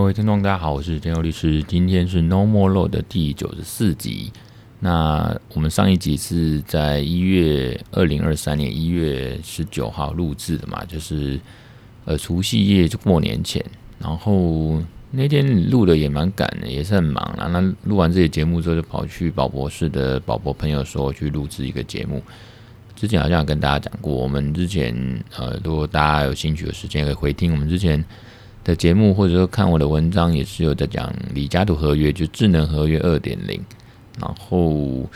各位听众，大家好，我是建佑律师。今天是 No More Law 的第九十四集。那我们上一集是在一月二零二三年一月十九号录制的嘛，就是呃除夕夜就过年前。然后那天录的也蛮赶的，也是很忙啦。那录完这些节目之后，就跑去宝博士的宝博朋友说去录制一个节目。之前好像跟大家讲过，我们之前呃，如果大家有兴趣的时间可以回听我们之前的节目，或者说看我的文章，也是有在讲李嘉图合约，就智能合约二点零，然后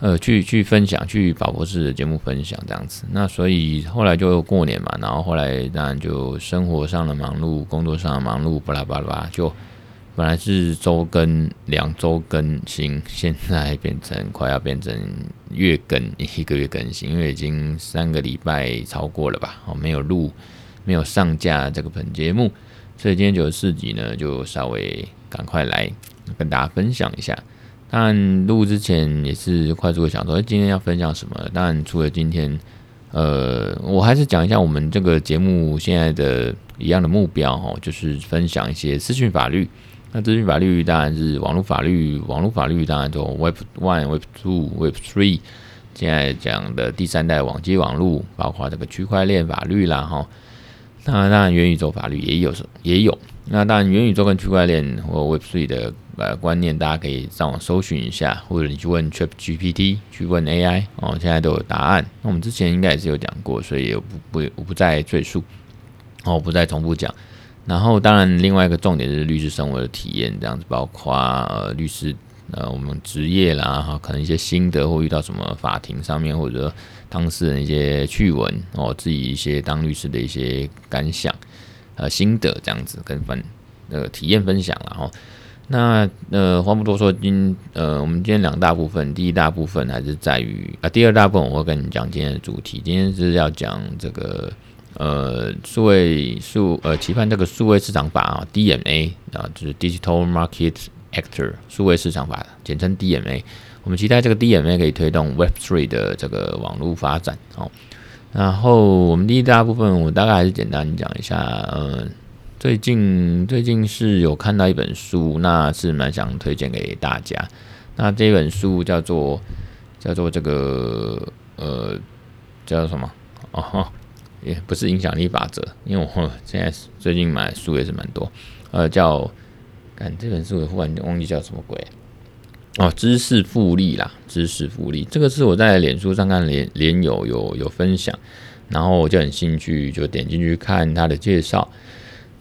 呃去去分享，去宝博士的节目分享这样子。那所以后来就过年嘛，然后后来当然就生活上的忙碌，工作上的忙碌，巴拉巴拉就。本来是周更，两周更新，现在变成快要变成月更，一个月更新，因为已经三个礼拜超过了吧？哦，没有录，没有上架这个本节目，所以今天九十四集呢，就稍微赶快来跟大家分享一下。但录之前也是快速的想说，今天要分享什么？当然除了今天，呃，我还是讲一下我们这个节目现在的一样的目标哦，就是分享一些资讯法律。那资讯法律当然是网络法律，网络法律当然就 Web One、Web Two、Web Three，现在讲的第三代网际网络，包括这个区块链法律啦，哈。然，当然元宇宙法律也有，也有。那当然元宇宙跟区块链或 Web3 的呃观念，大家可以上网搜寻一下，或者你去问 ChatGPT，去问 AI 哦，现在都有答案。那我们之前应该也是有讲过，所以也不不我不再赘述，哦，不再重复讲。然后，当然，另外一个重点就是律师生活的体验，这样子，包括呃律师呃我们职业啦哈，可能一些心得或遇到什么法庭上面或者当事人一些趣闻哦，自己一些当律师的一些感想呃心得这样子跟分呃体验分享了哈。那呃话不多说，今呃我们今天两大部分，第一大部分还是在于啊、第二大部分我会跟你讲今天的主题，今天是要讲这个。呃，数位数呃，期盼这个数位市场法啊，DMA 啊，就是 Digital Market Actor 数位市场法，简称 DMA。我们期待这个 DMA 可以推动 Web3 的这个网络发展哦。然后我们第一大部分，我大概还是简单讲一下。呃，最近最近是有看到一本书，那是蛮想推荐给大家。那这本书叫做叫做这个呃叫什么？哦。也不是影响力法则，因为我现在最近买书也是蛮多，呃，叫，看这本书我忽然忘记叫什么鬼，哦，知识复利啦，知识复利，这个是我在脸书上看连连友有有分享，然后我就很兴趣，就点进去看他的介绍。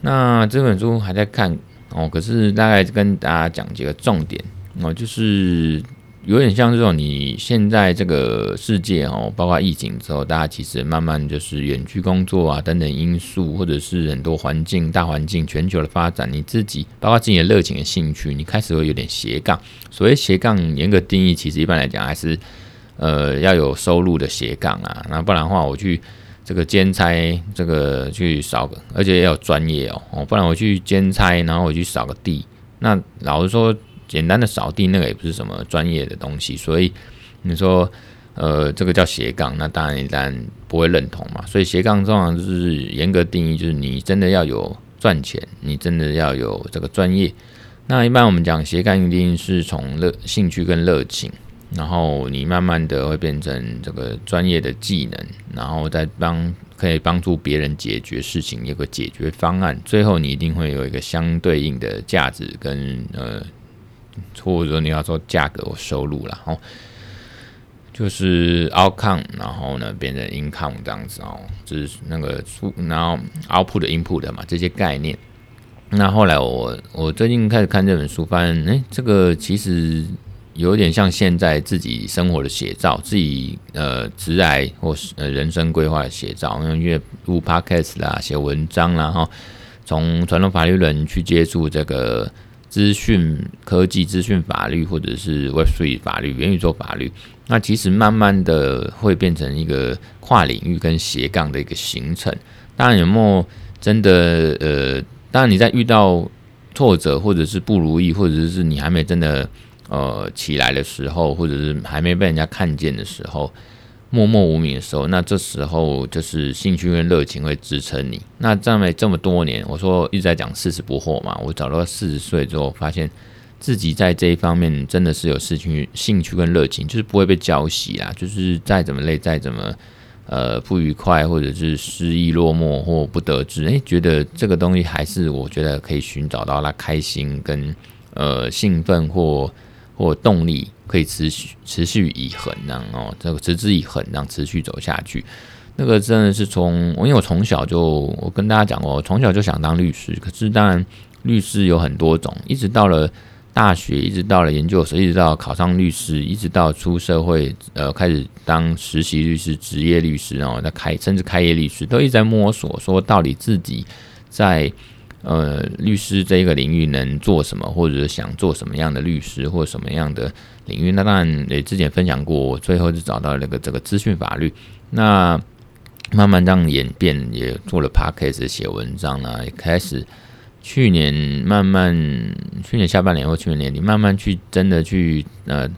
那这本书还在看哦，可是大概跟大家讲几个重点哦，就是。有点像这种，你现在这个世界哦，包括疫情之后，大家其实慢慢就是远距工作啊等等因素，或者是很多环境、大环境、全球的发展，你自己包括自己的热情的兴趣，你开始会有点斜杠。所谓斜杠，严格定义，其实一般来讲还是呃要有收入的斜杠啊。那不然的话，我去这个兼差，这个去扫个，而且要有专业哦哦，不然我去兼差，然后我去扫个地，那老实说。简单的扫地那个也不是什么专业的东西，所以你说呃这个叫斜杠，那当然你当然不会认同嘛。所以斜杠通常就是严格定义，就是你真的要有赚钱，你真的要有这个专业。那一般我们讲斜杠一定是从乐兴趣跟热情，然后你慢慢的会变成这个专业的技能，然后再帮可以帮助别人解决事情，有个解决方案，最后你一定会有一个相对应的价值跟呃。或者说你要做价格或收入了哦，就是 outcome，然后呢变成 income 这样子哦，就是那个出然后 output input 嘛这些概念。那后来我我最近开始看这本书，发现哎，这个其实有点像现在自己生活的写照，自己呃职涯或是呃人生规划的写照。因为录 podcast 啦，写文章啦，哈，从传统法律人去接触这个。资讯科技、资讯法律，或者是 Web three 法律、元宇宙法律，那其实慢慢的会变成一个跨领域跟斜杠的一个形成。当然，有没有真的呃，当然你在遇到挫折，或者是不如意，或者是你还没真的呃起来的时候，或者是还没被人家看见的时候，默默无名的时候，那这时候就是兴趣跟热情会支撑你。那这么这么多年，我说一直在讲四十不惑嘛，我找到四十岁之后，发现自己在这一方面真的是有兴趣、兴趣跟热情，就是不会被浇熄啦。就是再怎么累，再怎么呃不愉快，或者是失意、落寞或不得志，诶，觉得这个东西还是我觉得可以寻找到那开心跟呃兴奋或或动力。可以持续持续以恒，这样哦，这个持之以恒，这样持续走下去。那个真的是从我，因为我从小就我跟大家讲过，我从小就想当律师。可是当然，律师有很多种，一直到了大学，一直到了研究所，一直到考上律师，一直到出社会，呃，开始当实习律师、职业律师，然后再开甚至开业律师，都一直在摸索，说到底自己在。呃，律师这一个领域能做什么，或者想做什么样的律师，或什么样的领域？那当然，也之前分享过，我最后就找到那个这个资讯法律。那慢慢这样演变，也做了 podcast 写文章呢，也开始去年慢慢，去年下半年或去年年底，慢慢去真的去呃，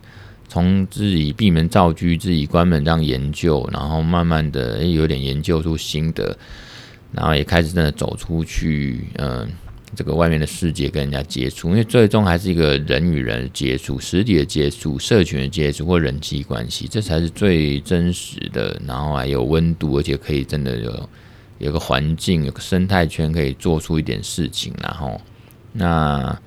从自己闭门造车，自己关门这样研究，然后慢慢的有点研究出心得。然后也开始真的走出去，嗯、这个外面的世界跟人家接触，因为最终还是一个人与人接触、实体的接触、社群的接触或人际关系，这才是最真实的。然后还有温度，而且可以真的有有个环境、有个生态圈，可以做出一点事情。然后，那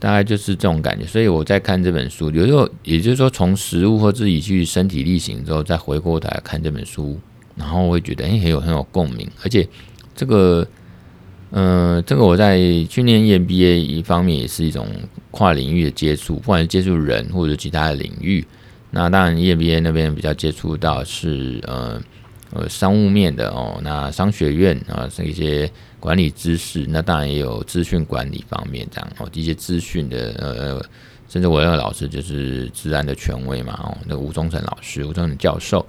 大概就是这种感觉。所以我在看这本书，有时候也就是说，从实物或自己去身体力行之后，再回过头来看这本书。然后我会觉得，哎，很有很有共鸣，而且这个，呃，这个我在去念 EMBA 一方面也是一种跨领域的接触，不管是接触人或者其他的领域。那当然，EMBA 那边比较接触到是呃呃商务面的哦，那商学院啊是一些管理知识，那当然也有资讯管理方面这样哦，一些资讯的呃，甚至我那个老师就是资安的权威嘛哦，那吴忠诚老师，吴忠诚教授。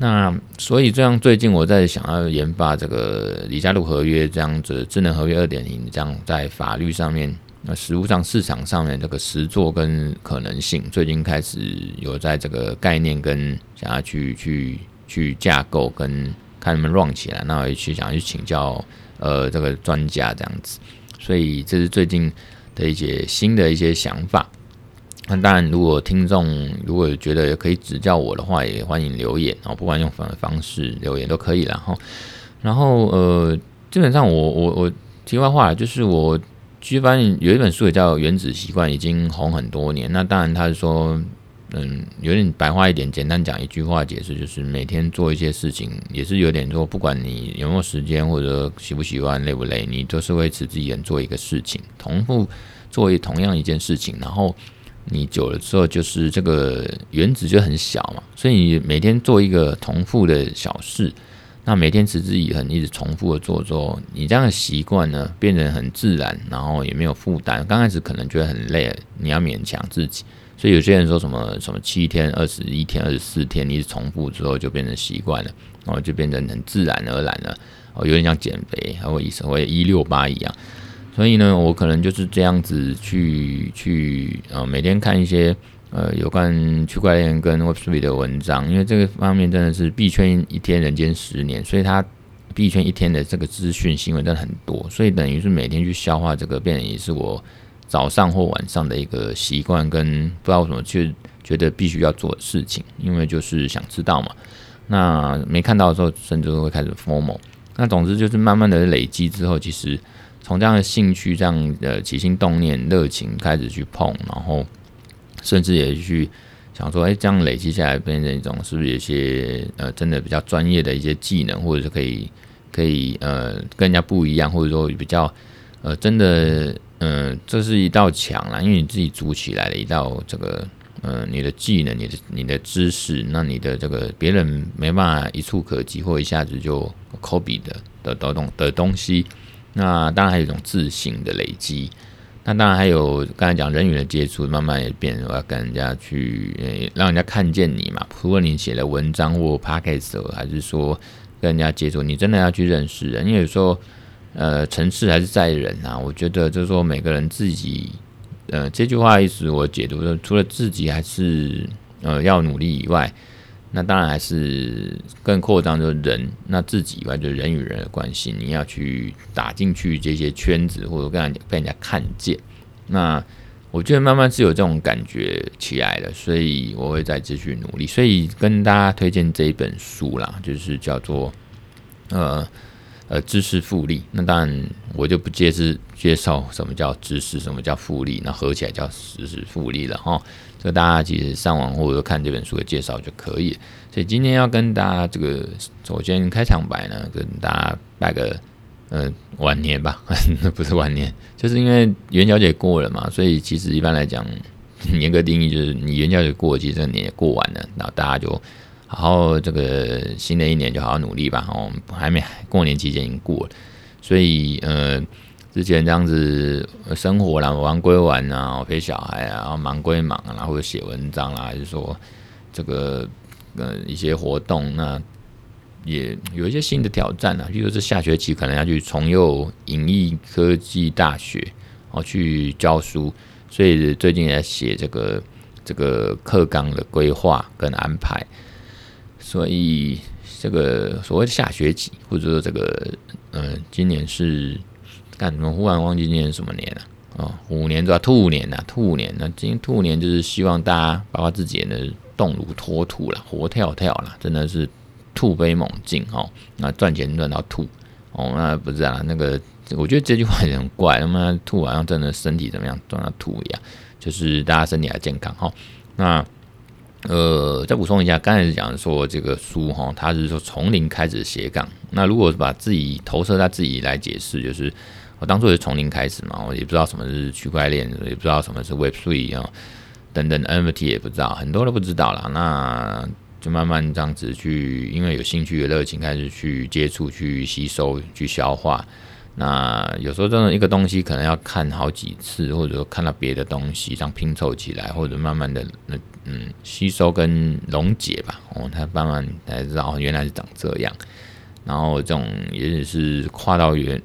那所以这样，最近我在想要研发这个李家禄合约这样子智能合约二点零，这样在法律上面、那实务上、市场上面这个实作跟可能性，最近开始有在这个概念跟想要去去去架构跟看能不能 run 起来，那我也去想要去请教呃这个专家这样子，所以这是最近的一些新的一些想法。那当然，如果听众如果觉得可以指教我的话，也欢迎留言哦，不管用什么方式留言都可以。然后，然后呃，基本上我我我题外话就是我其实发现有一本书也叫《原子习惯》，已经红很多年。那当然他是说，嗯，有点白话一点，简单讲一句话解释，就是每天做一些事情，也是有点说，不管你有没有时间或者喜不喜欢、累不累，你都是会持之以恒做一个事情，重复做一同样一件事情，然后。你久了之后，就是这个原子就很小嘛，所以你每天做一个重复的小事，那每天持之以恒，一直重复的做做，你这样的习惯呢，变成很自然，然后也没有负担。刚开始可能觉得很累，你要勉强自己，所以有些人说什么什么七天、二十一天、二十四天，你一直重复之后就变成习惯了，然后就变成很自然而然了，哦，有点像减肥，还会意思会一六八一样。所以呢，我可能就是这样子去去呃，每天看一些呃有关区块链跟 Web3 的文章，因为这个方面真的是币圈一天人间十年，所以它币圈一天的这个资讯新闻真的很多，所以等于是每天去消化这个，变成也是我早上或晚上的一个习惯，跟不知道为什么去觉得必须要做的事情，因为就是想知道嘛。那没看到的时候，甚至会开始 FOMO。那总之就是慢慢的累积之后，其实。从这样的兴趣、这样的起心动念、热情开始去碰，然后甚至也去想说，哎，这样累积下来变成一种是不是有些呃，真的比较专业的一些技能，或者是可以可以呃跟人家不一样，或者说比较呃真的嗯、这是一道墙啦，因为你自己组起来的一道这个呃你的技能、你的你的知识，那你的这个别人没办法一触可及或一下子就 copy 的的的东的东西。那当然还有一种自信的累积，那当然还有刚才讲人与人接触，慢慢也变，我要跟人家去，欸、让人家看见你嘛。不论你写了文章或 podcast，还是说跟人家接触，你真的要去认识人，因为有时候，呃，成事还是在人啊。我觉得就是说每个人自己，呃，这句话意思我解读的，除了自己还是呃要努力以外，那当然还是更扩张就是人，那自己以外就是人与人的关系，你要去打进去这些圈子，或者跟人家被人家看见。那我觉得慢慢是有这种感觉起来了，所以我会再继续努力。所以跟大家推荐这一本书啦，就是叫做呃。呃，知识复利，那当然我就不介是介绍什么叫知识，什么叫复利，那合起来叫知识复利了哈。这大家其实上网或者看这本书的介绍就可以。所以今天要跟大家这个首先开场白呢，跟大家拜个呃晚年吧，不是晚年，就是因为元宵节过了嘛，所以其实一般来讲，严格定义就是你元宵节过，其实这个年也过完了，然后大家就。好好，这个新的一年就好好努力吧。哦，还没过年期间已经过了，所以呃，之前这样子生活啦，玩归玩啊，陪小孩啊，然后忙归忙啊，或者写文章啦，还是说这个呃一些活动，那也有一些新的挑战啊。比如说下学期可能要去重幼影艺科技大学哦去教书，所以最近也在写这个这个课纲的规划跟安排。所以这个所谓的下学期，或者说这个，呃，今年是干什么？忽然忘记今年什么年了啊？哦，虎年对吧？兔年呐，兔年。那今年兔年就是希望大家包括自己也能动如脱兔了，活跳跳了，真的是突飞猛进哦。那赚钱赚到吐哦，那不是啊？那个我觉得这句话也很怪，他妈兔好像真的身体怎么样赚到吐一样，就是大家身体还健康哈。那。呃，再补充一下，刚才讲说这个书哈，它是说从零开始斜杠。那如果把自己投射在自己来解释，就是我当初也是从零开始嘛，我也不知道什么是区块链，也不知道什么是 Web3 啊，等等 NFT 也不知道，很多都不知道啦。那就慢慢这样子去，因为有兴趣有热情，开始去接触、去吸收、去消化。那有时候真的一个东西可能要看好几次，或者说看到别的东西这样拼凑起来，或者慢慢的那嗯吸收跟溶解吧，哦，他慢慢才知道原来是长这样。然后这种也许是跨到原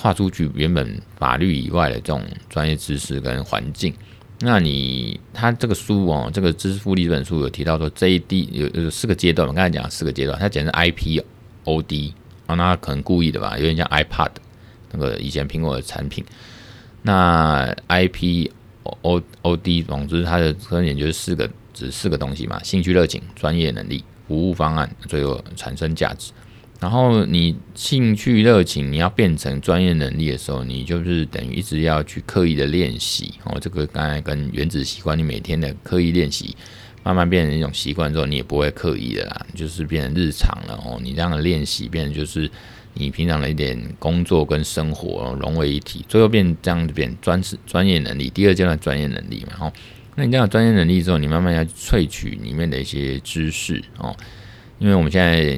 跨出去原本法律以外的这种专业知识跟环境。那你他这个书哦，这个知识复利这本书有提到说这一 D 有有四个阶段，我刚才讲四个阶段，它简称 IPOD 啊，那可能故意的吧，有点像 iPad。那个以前苹果的产品，那 I P O O D，总之它的特点就是四个，只四个东西嘛：兴趣、热情、专业能力、服务方案，最后产生价值。然后你兴趣、热情，你要变成专业能力的时候，你就是等于一直要去刻意的练习哦。这个刚才跟原子习惯，你每天的刻意练习，慢慢变成一种习惯之后，你也不会刻意的啦，就是变成日常了哦。你这样的练习，变成就是。你平常的一点工作跟生活融为一体，最后变这样子变专是专业能力。第二阶段专业能力嘛，哦，那你这样专业能力之后，你慢慢要萃取里面的一些知识哦，因为我们现在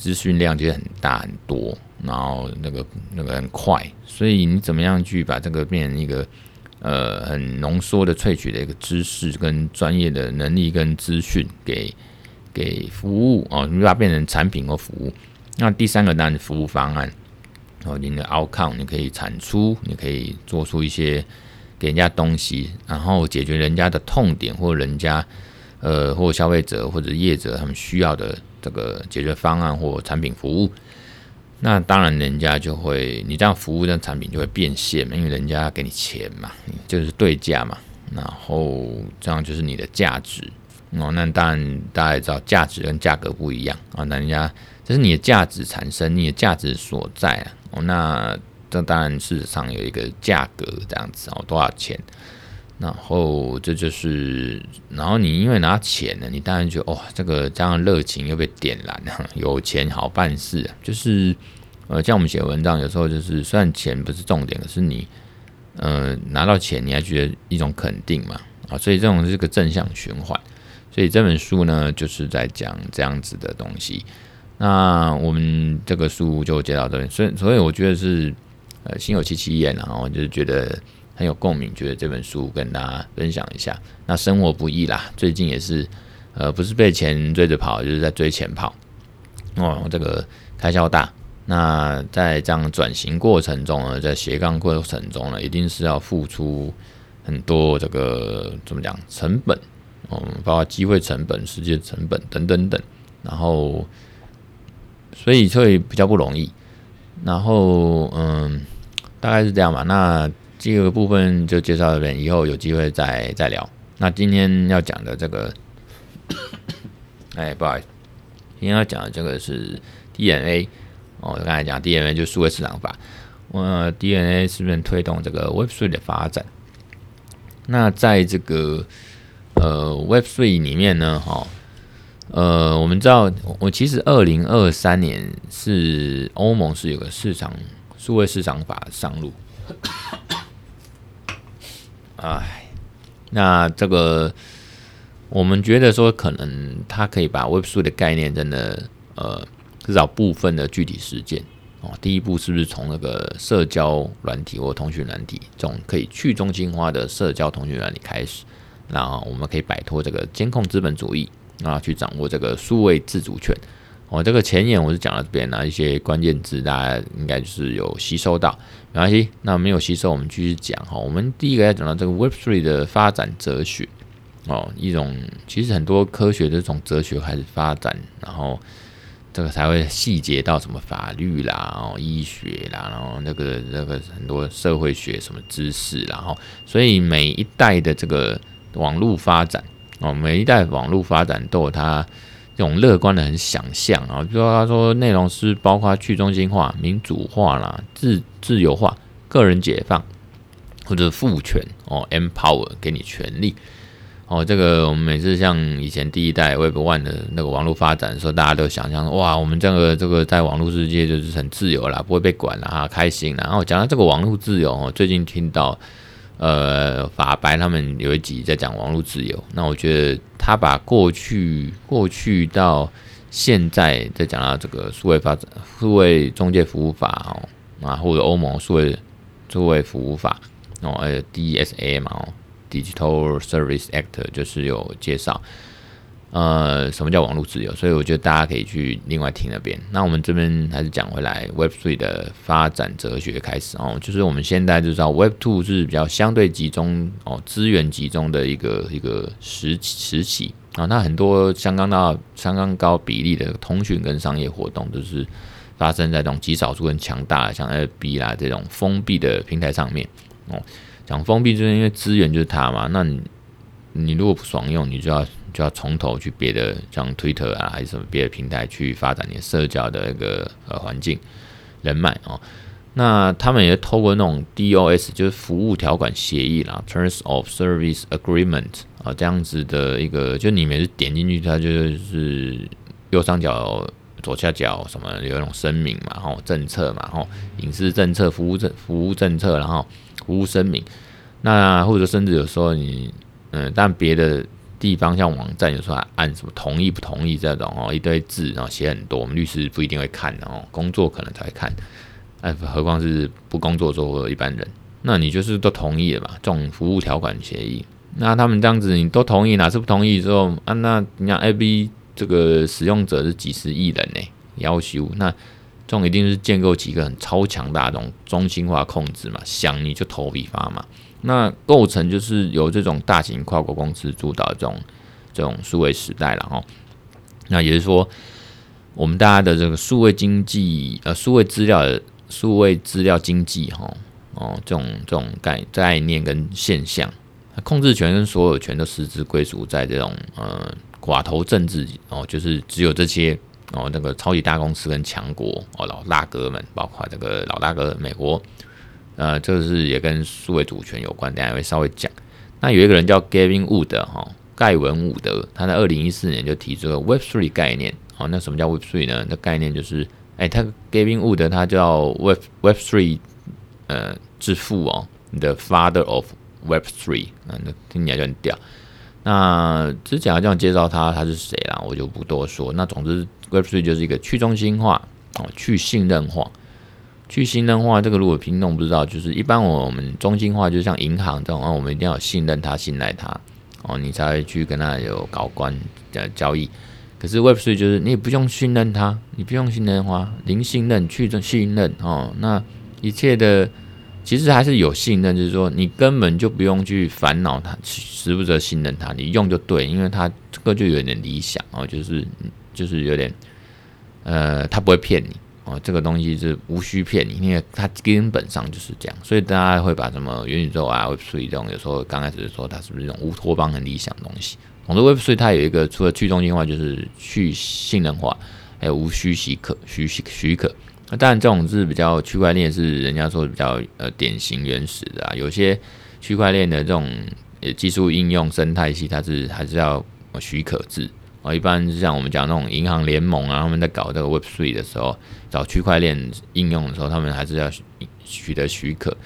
资讯量就很大很多，然后那个那个很快，所以你怎么样去把这个变成一个呃很浓缩的萃取的一个知识跟专业的能力跟资讯给给服务哦，你把它变成产品或服务。那第三个当然是服务方案，哦，你的 outcome 你可以产出，你可以做出一些给人家东西，然后解决人家的痛点，或人家呃或消费者或者业者他们需要的这个解决方案或产品服务。那当然人家就会，你这样服务这产品就会变现嘛，因为人家给你钱嘛，就是对价嘛，然后这样就是你的价值哦。那当然大家也知道价值跟价格不一样啊，那人家。这是你的价值产生，你的价值所在啊。哦，那这当然事实上有一个价格这样子哦，多少钱？然后这就是，然后你因为拿钱呢，你当然就哦，这个这样热情又被点燃了，有钱好办事。就是呃，像我们写文章，有时候就是虽然钱不是重点，可是你呃拿到钱，你还觉得一种肯定嘛啊，所以这种是个正向循环。所以这本书呢，就是在讲这样子的东西。那我们这个书就接到这边，所以所以我觉得是呃心有戚戚焉，然后就是觉得很有共鸣，觉得这本书跟大家分享一下。那生活不易啦，最近也是呃不是被钱追着跑，就是在追钱跑哦，这个开销大。那在这样转型过程中呢，在斜杠过程中呢，一定是要付出很多这个怎么讲成本嗯，包括机会成本、时间成本等等等，然后所以会比较不容易。然后嗯，大概是这样吧。那这个部分就介绍到这边，以后有机会再再聊。那今天要讲的这个，哎，不好意思，今天要讲的这个是 DNA 哦，我刚才讲 DNA 就是数位市场法。呃，DNA 是不是推动这个 Web3 的发展？那在这个呃 Web3 里面呢，哈，呃，我们知道，我其实二零二三年是欧盟是有个市场数位市场法上路。哎，那这个我们觉得说，可能它可以把 Web3 的概念，真的呃，至少部分的具体实践。哦，第一步是不是从那个社交软体或通讯软体这种可以去中心化的社交通讯软体开始？然后我们可以摆脱这个监控资本主义啊，去掌握这个数位自主权。哦，这个前言我是讲到这边呢，一些关键字大家应该就是有吸收到，没关系。那没有吸收，我们继续讲哈。我们第一个要讲到这个 Web Three 的发展哲学哦，一种其实很多科学的这种哲学开始发展，然后。这个才会细节到什么法律啦，然后医学啦，然后那个那个很多社会学什么知识，然后所以每一代的这个网络发展哦，每一代网络发展都有它这种乐观的很想象啊，比如说他说内容是包括去中心化、民主化啦、自自由化、个人解放或者赋权哦，empower 给你权利。哦，这个我们每次像以前第一代 Web One 的那个网络发展的时候，大家都想象哇，我们这个这个在网络世界就是很自由啦，不会被管啦，哈，开心啦。然后讲到这个网络自由，哦，最近听到呃法白他们有一集在讲网络自由，那我觉得他把过去过去到现在在讲到这个数位发展、数位中介服务法哦啊，或者欧盟数位数位服务法哦，呃 DSA 嘛哦。Digital Service Act 就是有介绍，呃，什么叫网络自由？所以我觉得大家可以去另外听那边。那我们这边还是讲回来 Web Three 的发展哲学开始哦，就是我们现在就知道 Web Two 是比较相对集中哦，资源集中的一个一个时时期啊。那很多相当大、相当高比例的通讯跟商业活动都是发生在这种极少数很强大的，像 FB 啦这种封闭的平台上面哦。讲封闭就是因为资源就是它嘛，那你你如果不爽用，你就要就要从头去别的像 Twitter 啊还是什么别的平台去发展你的社交的一个呃环境人脉哦。那他们也透过那种 DOS 就是服务条款协议啦，Terms of Service Agreement 啊这样子的一个，就你每次点进去，它就是右上角左下角什么有一种声明嘛，然后政策嘛，然后隐私政策、服务政服务政策，然后。服务声明，那或者甚至有时候你，嗯，但别的地方像网站有时候按什么同意不同意这种哦，一堆字然后写很多，我们律师不一定会看的哦，工作可能才会看，哎，何况是不工作做的一般人，那你就是都同意了嘛？这种服务条款协议，那他们这样子你都同意，哪次不同意之后啊？那你看 A、B 这个使用者是几十亿人呢，要求那。这种一定是建构起一个很超强大的这种中心化控制嘛，想你就投笔发嘛。那构成就是由这种大型跨国公司主导这种这种数位时代了哈。那也是说，我们大家的这个数位经济呃，数位资料数位资料经济哈哦，这种这种概概念跟现象，控制权跟所有权都实质归属在这种呃寡头政治哦，就是只有这些。哦，那个超级大公司跟强国哦，老大哥们，包括这个老大哥美国，呃，这是也跟数位主权有关，等下会稍微讲。那有一个人叫 Gavin Wood 哈，盖文伍德，他在二零一四年就提出了 Web Three 概念。哦，那什么叫 Web Three 呢？那概念就是，哎，他 Gavin Wood 他叫 Web Web Three 呃之父哦，The Father of Web Three，那听起来就很屌。那之前要这样介绍他，他是谁啦？我就不多说。那总之。Web3 就是一个去中心化哦，去信任化，去信任化。这个如果听众不知道，就是一般我们中心化，就像银行这种啊，我们一定要信任他、信赖他哦，你才会去跟他有搞关的交易。可是 Web3 就是你也不用信任他，你不用信任他，零信任、去中信任哦，那一切的其实还是有信任，就是说你根本就不用去烦恼它，值不值得信任它，你用就对，因为它这个就有点理想哦，就是就是有点，呃，它不会骗你哦，这个东西是无需骗你，因为它根本上就是这样，所以大家会把什么元宇宙啊、Web3 这种，有时候刚开始说它是不是这种乌托邦很理想的东西，总之 Web3 它有一个除了去中心化，就是去信任化，还有无需许可、许许许可。那当然，这种是比较区块链，是人家说比较呃典型原始的啊。有些区块链的这种呃技术应用生态系，它是还是要许可制啊。一般像我们讲那种银行联盟啊，他们在搞这个 Web Three 的时候，找区块链应用的时候，他们还是要取得许可，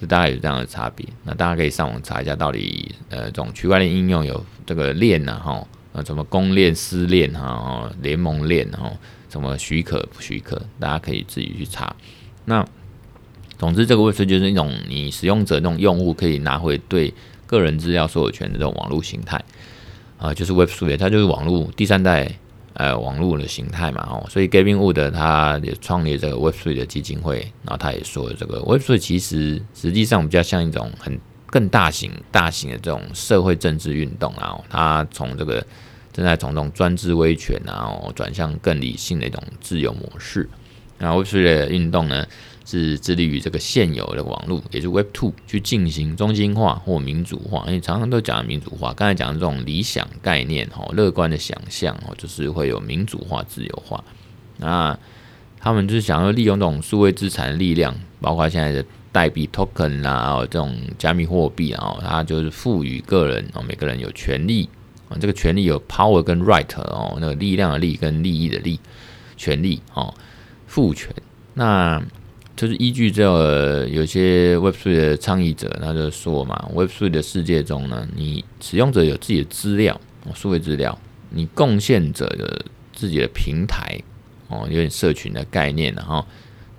这大概有这样的差别。那大家可以上网查一下，到底呃这种区块链应用有这个链呐哈，呃什么公链、私链哈，联盟链哈。什么许可不许可，大家可以自己去查。那总之，这个 Web3 就是一种你使用者那种用户可以拿回对个人资料所有权的这种网络形态啊，就是 Web Three，它就是网络第三代呃网络的形态嘛哦。所以 Gavin Wood 他也创立这个 Web Three 的基金会，然后他也说这个 Web Three 其实实际上比较像一种很更大型大型的这种社会政治运动啊。他从这个正在从这种专制威权，然后转向更理性的一种自由模式。那 Web3 的运动呢，是致力于这个现有的网络，也就是 Web2 去进行中心化或民主化。因为常常都讲民主化，刚才讲的这种理想概念，哈，乐观的想象，哦，就是会有民主化、自由化。那他们就是想要利用这种数位资产的力量，包括现在的代币 Token 啊，这种加密货币啊，它就是赋予个人，哦，每个人有权利。啊，这个权利有 power 跟 right 哦，那个力量的力跟利益的利，权利哦，赋权。那就是依据这个有些 Web3 的倡议者，他就说嘛，Web3 的世界中呢，你使用者有自己的资料，数位资料，你贡献者的自己的平台哦，有点社群的概念，然后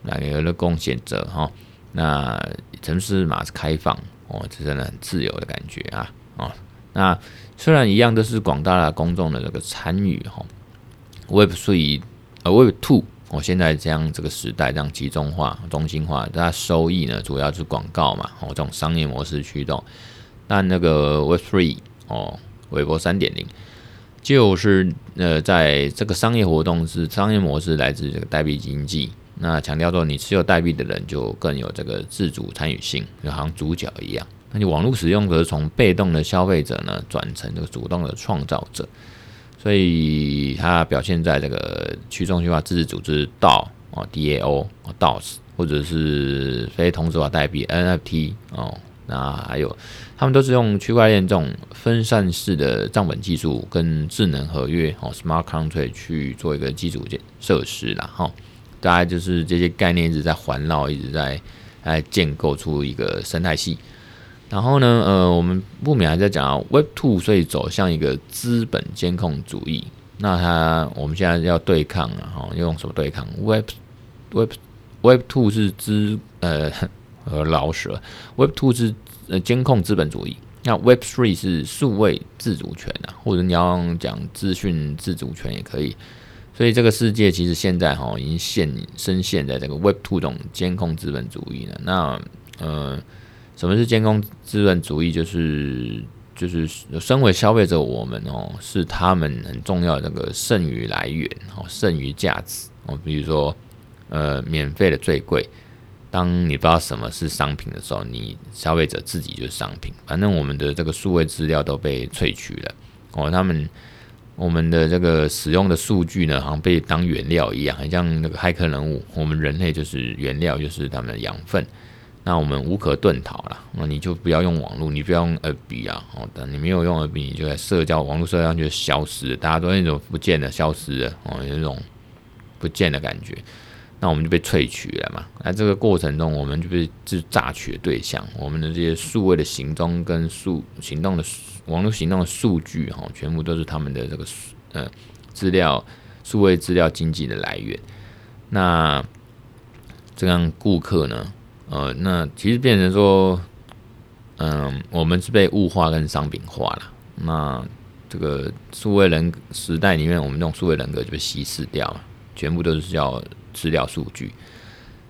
那有了贡献者哈，那程式码是开放哦，这真的很自由的感觉啊，哦，那。虽然一样都是广大的公众的这个参与哈，Web three 呃 Web two，我现在这样这个时代这样集中化、中心化，它收益呢主要是广告嘛，哦这种商业模式驱动。但那个 Web three 哦，微博三点零，就是呃在这个商业活动是商业模式来自这个代币经济，那强调说你持有代币的人就更有这个自主参与性，就好像主角一样。那你网络使用者从被动的消费者呢，转成这个主动的创造者，所以它表现在这个去中心化自治组织 DAO 哦，DAO DAOs 或者是非同质化代币 NFT 哦，那还有他们都是用区块链这种分散式的账本技术跟智能合约哦，Smart Contract 去做一个基础建设施啦哈，大概就是这些概念一直在环绕，一直在在建构出一个生态系。然后呢，呃，我们不免还在讲啊，Web Two 所以走向一个资本监控主义。那它我们现在要对抗啊，哈，用什么对抗？Web Web Web Two 是资呃和老舍，Web Two 是呃监控资本主义。那 Web Three 是数位自主权啊，或者你要讲资讯自主权也可以。所以这个世界其实现在哈已经陷深陷在这个 Web Two 这种监控资本主义了。那呃。什么是监控资本主义？就是就是身为消费者，我们哦是他们很重要的那个剩余来源哦，剩余价值哦。比如说，呃，免费的最贵。当你不知道什么是商品的时候，你消费者自己就是商品。反正我们的这个数位资料都被萃取了哦，他们我们的这个使用的数据呢，好像被当原料一样，很像那个骇客人物。我们人类就是原料，就是他们的养分。那我们无可遁逃了，那你就不要用网络，你不要用 FB 啊，哦，等你没有用 FB，你就在社交网络社交上就消失了，大家都那种不见了、消失了，哦，有那种不见的感觉，那我们就被萃取了嘛。那这个过程中，我们就被是榨取的对象，我们的这些数位的行踪跟数行动的网络行动的数据，哈，全部都是他们的这个呃资料、数位资料经济的来源。那这样顾客呢？呃，那其实变成说，嗯、我们是被物化跟商品化了。那这个数位人时代里面，我们这种数位人格就被稀释掉了，全部都是要资料数据。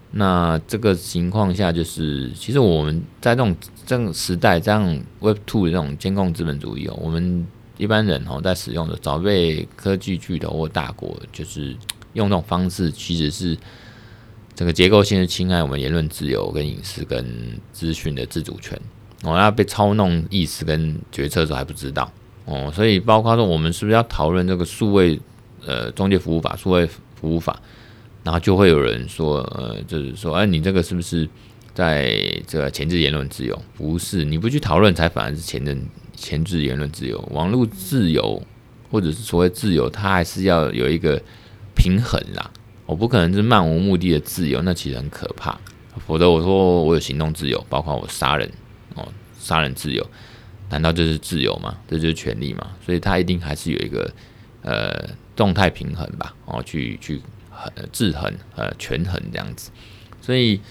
那这个情况下，就是其实我们在这种这种时代，这样 Web Two 这种监控资本主义哦，我们一般人哦在使用的，早被科技巨头或大国就是用这种方式，其实是这个结构性的侵害我们言论自由、跟隐私、跟资讯的自主权哦，那被操弄意思跟决策的时候还不知道哦，所以包括说我们是不是要讨论这个数位呃中介服务法、数位服务法？然后就会有人说，呃，就是说，哎，你这个是不是在这个钳制言论自由？不是，你不去讨论，才反而是钳制钳制言论自由。网络自由或者是所谓自由，它还是要有一个平衡啦。我不可能是漫无目的的自由，那其实很可怕。否则我说我有行动自由，包括我杀人哦，杀人自由，难道这是自由吗？这就是权利吗？所以它一定还是有一个呃动态平衡吧，哦，去去衡。制衡呃权衡这样子，所以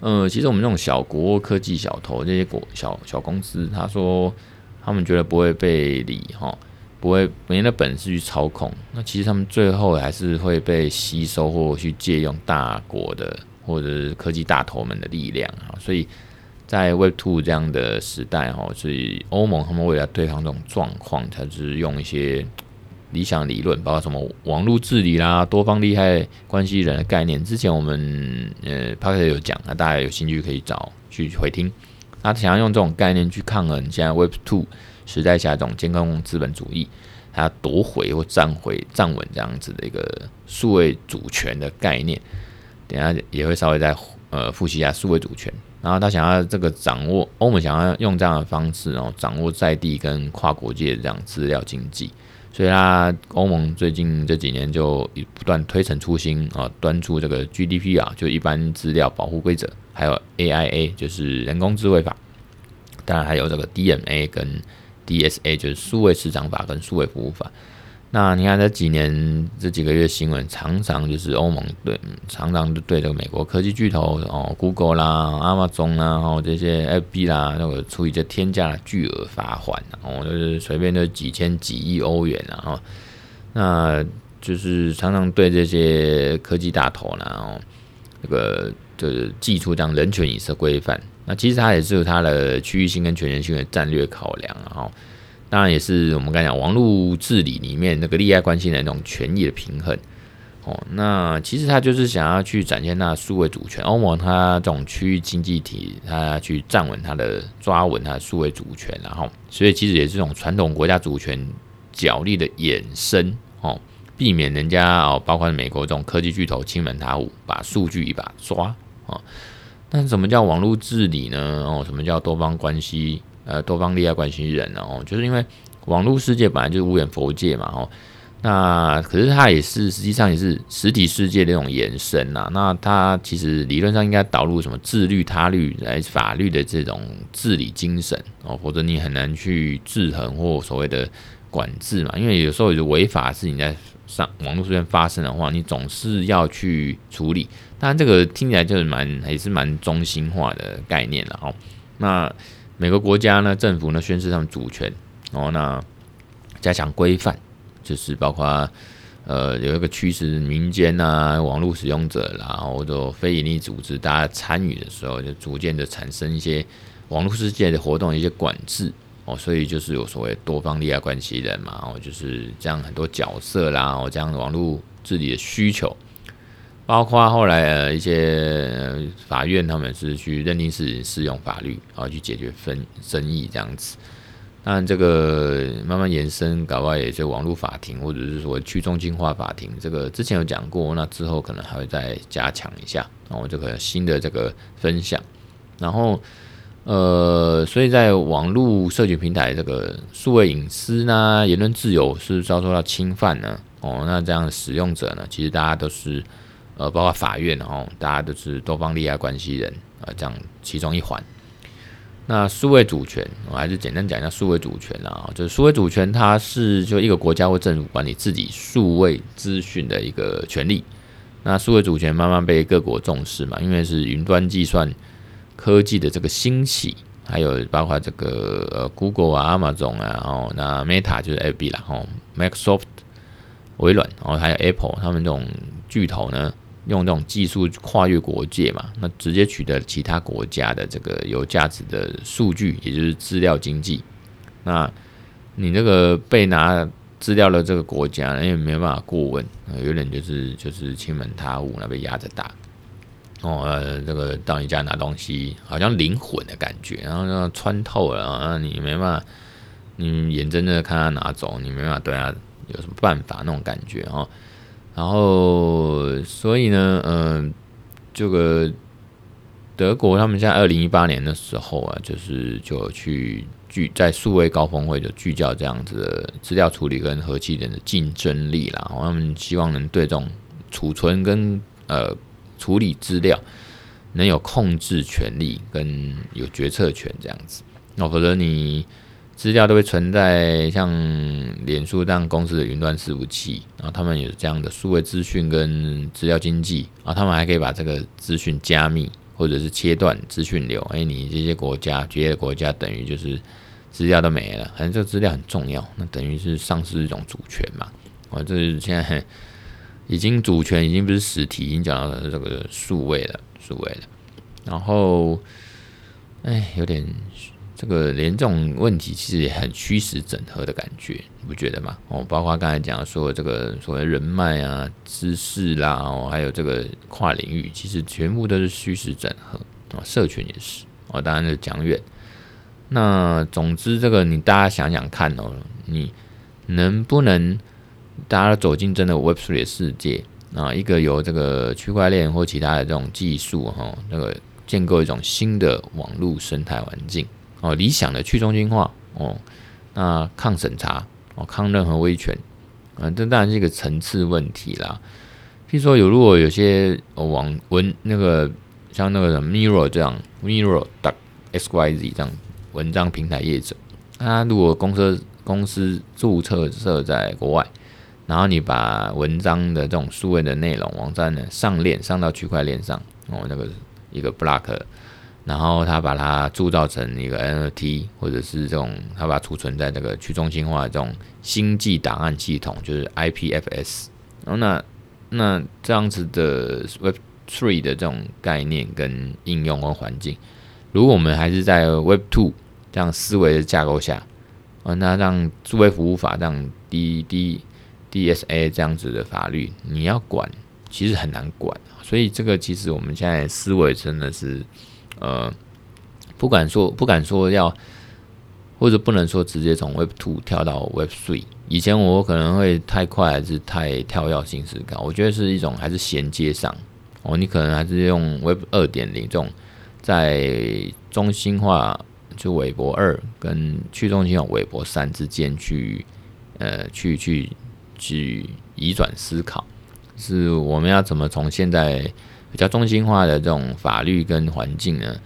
呃其实我们这种小国科技小头这些国小小公司，他说他们觉得不会被理哈，不会没那本事去操控，那其实他们最后还是会被吸收或去借用大国的或者是科技大头们的力量啊，所以在 Web Two 这样的时代哈，所以欧盟他们为了对抗这种状况，才是用一些。理想理论，包括什么网络治理啦、多方利害关系人的概念，之前我们呃 Podcast 有讲，那大家有兴趣可以找去回听。他想要用这种概念去抗衡现在 Web Two 时代下这种监控资本主义，他要夺回或占回站稳这样子的一个数位主权的概念。等下也会稍微再呃复习一下数位主权。然后他想要这个掌握，欧盟想要用这样的方式，然后掌握在地跟跨国界的这样资料经济。所以，啦欧盟最近这几年就不断推陈出新啊，端出这个 GDP 啊，就一般资料保护规则，还有 AIA 就是人工智慧法，当然还有这个 DMA 跟 DSA 就是数位市场法跟数位服务法。那你看这几年这几个月新闻，常常就是欧盟对，常常就对这个美国科技巨头哦，Google 啦、Amazon 啦，然后这些 FB 啦，那个处以这天价巨额罚款，然后就是随便就几千几亿欧元，然后那就是常常对这些科技大头呢，哦，这个就是祭出这样人权隐私规范。那其实它也是有它的区域性跟全球性的战略考量，然后。当然也是我们刚才讲网络治理里面那个利害关系的那种权益的平衡哦。那其实他就是想要去展现那数位主权，欧盟它这种区域经济体，它去站稳它的抓稳它的数位主权，然后所以其实也是这种传统国家主权角力的衍生哦，避免人家哦，包括美国这种科技巨头欺门踏户，把数据一把抓哦。但什么叫网络治理呢？哦，什么叫多方关系？呃，多方利害关系人哦，就是因为网络世界本来就是无远佛界嘛，哦，那可是它也是实际上也是实体世界的一种延伸呐。那它其实理论上应该导入什么自律他律来法律的这种治理精神哦，否则你很难去制衡或所谓的管制嘛。因为有时候有违法事情在上网络世界发生的话，你总是要去处理。当然，这个听起来就是蛮也是蛮中心化的概念了哦。那每个国家呢，政府呢宣示他们主权，然后呢加强规范，就是包括呃有一个驱使民间啊、网络使用者，然后或者非营利组织大家参与的时候，就逐渐的产生一些网络世界的活动一些管制哦，所以就是有所谓多方利害关系人嘛，哦就是这样很多角色啦，哦这样网络治理的需求。包括后来呃一些法院，他们是去认定是适用法律，然后去解决分争议这样子。当然这个慢慢延伸，搞不好也就网络法庭，或者是说去中心化法庭。这个之前有讲过，那之后可能还会再加强一下。然后这个新的这个分享，然后呃，所以在网络社群平台这个数位隐私呢，言论自由是遭受到侵犯呢？哦，那这样使用者呢，其实大家都是。呃，包括法院，然后大家都是多方利害关系人，呃，这样其中一环。那数位主权，我还是简单讲一下数位主权啦啊，就是数位主权，它是就一个国家或政府管理自己数位资讯的一个权利。那数位主权慢慢被各国重视嘛，因为是云端计算科技的这个兴起，还有包括这个呃 Google 啊、Amazon 啊，然后那 Meta 就是 FB 啦，然后 Microsoft 微软，然后还有 Apple，他们这种巨头呢。用这种技术跨越国界嘛，那直接取得其他国家的这个有价值的数据，也就是资料经济。那你这个被拿资料的这个国家，因为没办法过问，有点就是就是欺门踏户，那被压着打。哦，呃，这个到你家拿东西，好像灵魂的感觉，然后那穿透了啊，你没办法，你眼睁睁的看他拿走，你没办法对他有什么办法那种感觉哦。然后，所以呢，嗯、呃，这个德国他们在二零一八年的时候啊，就是就去聚在数位高峰会就聚焦这样子的资料处理跟核心人的竞争力啦。他们希望能对这种储存跟呃。处理资料能有控制权力跟有决策权这样子，那否则你资料都会存在像脸书这样公司的云端伺服器，然后他们有这样的数位资讯跟资料经济，然后他们还可以把这个资讯加密或者是切断资讯流。哎，你这些国家，这些国家等于就是资料都没了，反正这个资料很重要，那等于是丧失一种主权嘛。我这是现在。已经主权已经不是实体，已经讲到了这个数位了，数位了。然后，哎，有点这个连这种问题其实也很虚实整合的感觉，你不觉得吗？哦，包括刚才讲说这个所谓人脉啊、知识啦，哦，还有这个跨领域，其实全部都是虚实整合啊。社群也是哦，当然是讲远。那总之，这个你大家想想看哦，你能不能？大家走进真的 Web3 的世界啊，一个由这个区块链或其他的这种技术哈，那个建构一种新的网络生态环境哦，理想的去中心化哦，那抗审查哦，抗任何威权啊，这当然是一个层次问题啦。譬如说有如果有些网文那个像那个什么 Mirror 这样 Mirror x y z 这样文章平台业者，他如果公司公司注册设在国外。然后你把文章的这种数位的内容网站呢上链上到区块链上哦，那个一个 block，然后他把它铸造成一个 NFT，或者是这种他把它储存在这个去中心化的这种星际档案系统，就是 IPFS。然后那那这样子的 Web3 的这种概念跟应用和环境，如果我们还是在 Web2 这样思维的架构下，啊，那让数位服务法这样低低。DSA 这样子的法律，你要管其实很难管，所以这个其实我们现在思维真的是，呃，不敢说不敢说要，或者不能说直接从 Web Two 跳到 Web Three。以前我可能会太快还是太跳跃性思考，我觉得是一种还是衔接上哦，你可能还是用 Web 二点零这种在中心化就韦伯二跟去中心化韦伯三之间去呃去去。去移转思考，是我们要怎么从现在比较中心化的这种法律跟环境呢？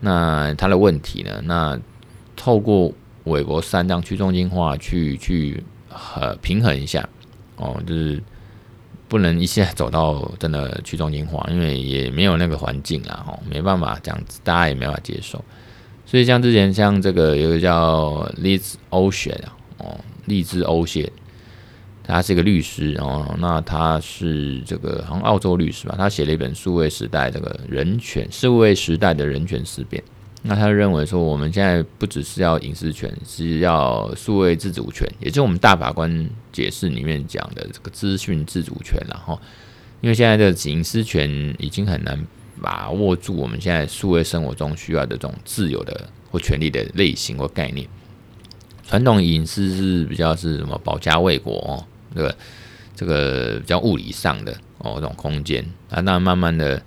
那它的问题呢？那透过韦伯三这样去中心化去去呃平衡一下哦，就是不能一下走到真的去中心化，因为也没有那个环境啊，哦，没办法这样子，大家也没办法接受。所以像之前像这个有个叫 Liz Ocean 哦，利兹欧谢。他是一个律师哦，那他是这个好像澳洲律师吧？他写了一本《数位时代这个人权，数位时代的人权思辨》。那他认为说，我们现在不只是要隐私权，是要数位自主权，也就是我们大法官解释里面讲的这个资讯自主权。然后，因为现在的隐私权已经很难把握住我们现在数位生活中需要的这种自由的或权利的类型或概念。传统隐私是比较是什么保家卫国哦。这个这个比较物理上的哦，这种空间啊，那慢慢的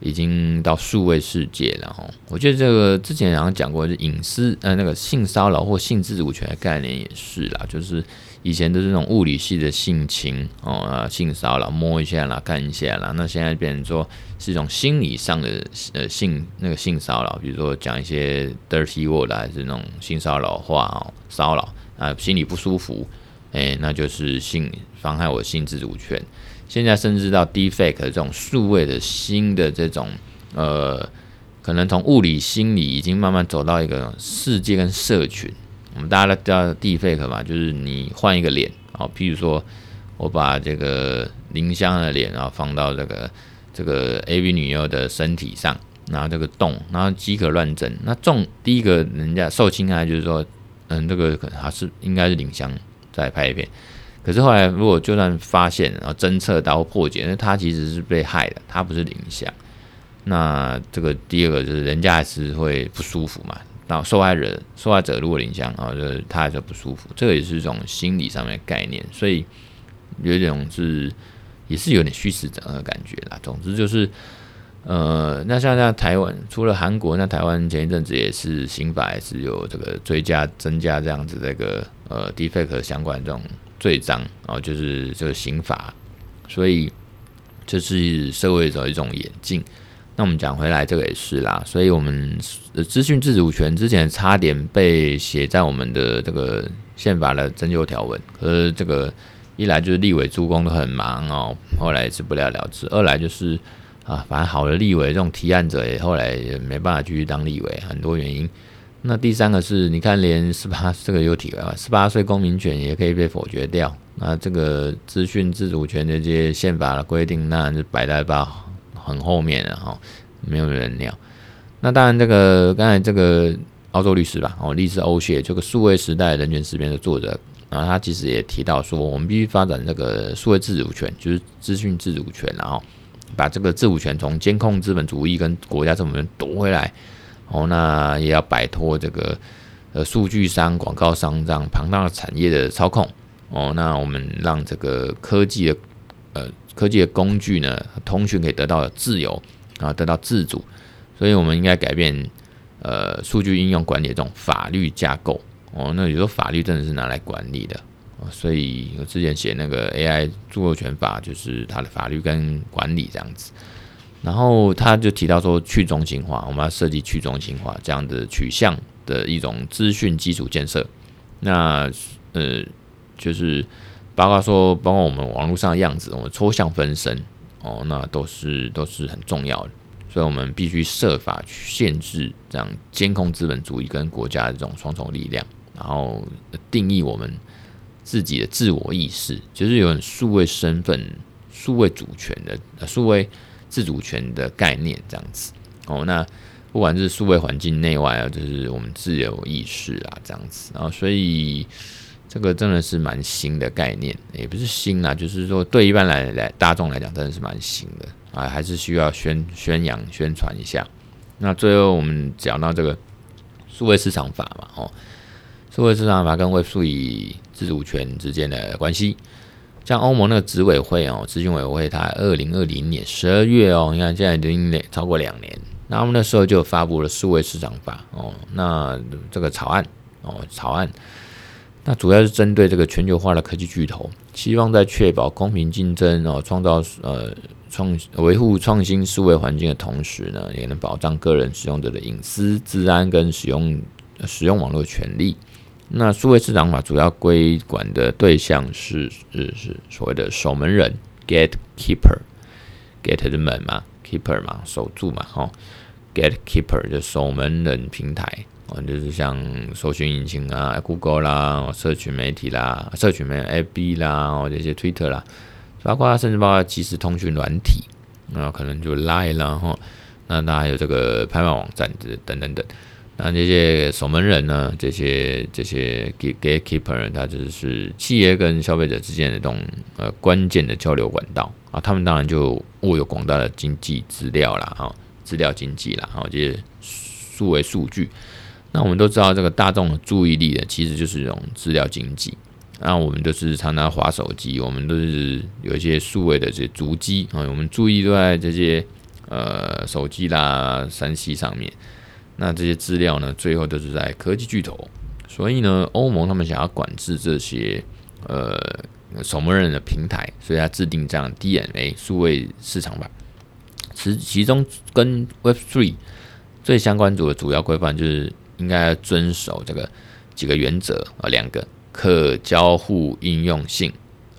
已经到数位世界了哈。我觉得这个之前好像讲过，是隐私呃那个性骚扰或性自主权的概念也是啦，就是以前都是那种物理系的性侵哦啊，性骚扰摸一下啦，干一下啦，那现在变成说是一种心理上的呃性那个性骚扰，比如说讲一些 dirty word 还是那种性骚扰话哦，骚扰啊，心里不舒服。哎、欸，那就是性妨害我性自主权。现在甚至到 defake 这种数位的新的这种呃，可能从物理心理已经慢慢走到一个世界跟社群。我们大家都知道 defake 嘛，就是你换一个脸啊，譬如说我把这个林香的脸啊放到这个这个 AV 女优的身体上，然后这个动，然后饥渴乱真。那重第一个人家受侵害，就是说，嗯，这个可能还是应该是林香再拍一遍。可是后来如果就算发现，然后侦测到破解，那他其实是被害的，他不是林襄。那这个第二个就是人家还是会不舒服嘛。那受害人受害者如果林襄啊，就是他还是不舒服，这个也是一种心理上面的概念，所以有一种是也是有点虚实整合的感觉啦。总之就是，呃，那像在台湾，除了韩国，那台湾前一阵子也是刑法也是有这个追加增加这样子的一个呃 deepfake 相关这种罪章哦，就是这个刑法，所以这是社会的一种演进。那我们讲回来，这个也是啦，所以我们的资讯自主权之前差点被写在我们的这个宪法的增修条文，可是这个一来就是立委诸公都很忙哦，后来是不了了之；二来就是啊，反正好的立委这种提案者也后来也没办法继续当立委，很多原因。那第三个是，你看连十八这个有体会啊，十八岁公民权也可以被否决掉，那这个资讯自主权的这些宪法的规定，那就摆在吧。很后面了哈，没有人鸟。那当然，这个刚才这个澳洲律师吧，哦，律师欧谢，这个数位时代人权时编的作者然后，他其实也提到说，我们必须发展这个数位自主权，就是资讯自主权，然后把这个自主权从监控资本主义跟国家政府夺回来。哦，那也要摆脱这个呃数据商、广告商这样庞大的产业的操控。哦，那我们让这个科技的呃。科技的工具呢，通讯可以得到自由，啊得到自主，所以我们应该改变呃数据应用管理的这种法律架构哦。那有时候法律真的是拿来管理的，所以我之前写那个 AI 著作权法，就是它的法律跟管理这样子。然后他就提到说，去中心化，我们要设计去中心化这样的取向的一种资讯基础建设。那呃，就是。包括说，包括我们网络上的样子，我们抽象分身哦，那都是都是很重要的，所以我们必须设法去限制这样监控资本主义跟国家的这种双重力量，然后定义我们自己的自我意识，就是有很数位身份、数位主权的、数位自主权的概念这样子哦。那不管是数位环境内外啊，就是我们自由意识啊这样子，然后所以。这个真的是蛮新的概念，也不是新啦，就是说对一般来来大众来讲，真的是蛮新的啊，还是需要宣宣扬宣传一下。那最后我们讲到这个数位市场法嘛，哦，数位市场法跟位数以自主权之间的关系，像欧盟那个执委会哦，咨询委员会，它二零二零年十二月哦，你看现在已经超过两年，那我们那时候就发布了数位市场法哦，那这个草案哦，草案。那主要是针对这个全球化的科技巨头，希望在确保公平竞争哦，创造呃创维护创新数位环境的同时呢，也能保障个人使用者的隐私、治安跟使用使用网络权利。那数位市场法主要规管的对象是是是所谓的守门人 （gatekeeper），gate 的门嘛，keeper 嘛，守住嘛，哈，gatekeeper 就守门人平台。哦，就是像搜寻引擎啊，Google 啦，社群媒体啦，社群媒体 FB 啦，哦这些 Twitter 啦，包括甚至包括即时通讯软体，那可能就 Line 啦哈，那那还有这个拍卖网站这等等等，那这些守门人呢，这些这些 Gatekeeper，他就是企业跟消费者之间的这种呃关键的交流管道啊，他们当然就握有广大的经济资料啦，哈，资料经济啦，哈，这些数位数据。那我们都知道，这个大众的注意力呢，其实就是这种资料经济。那我们都是常常滑手机，我们都是有一些数位的这些足迹啊，我们注意都在这些呃手机啦、三 C 上面。那这些资料呢，最后都是在科技巨头。所以呢，欧盟他们想要管制这些呃守门人的平台，所以他制定这样 DMA 数位市场法。其其中跟 Web Three 最相关组的主要规范就是。应该遵守这个几个原则啊，两个可交互应用性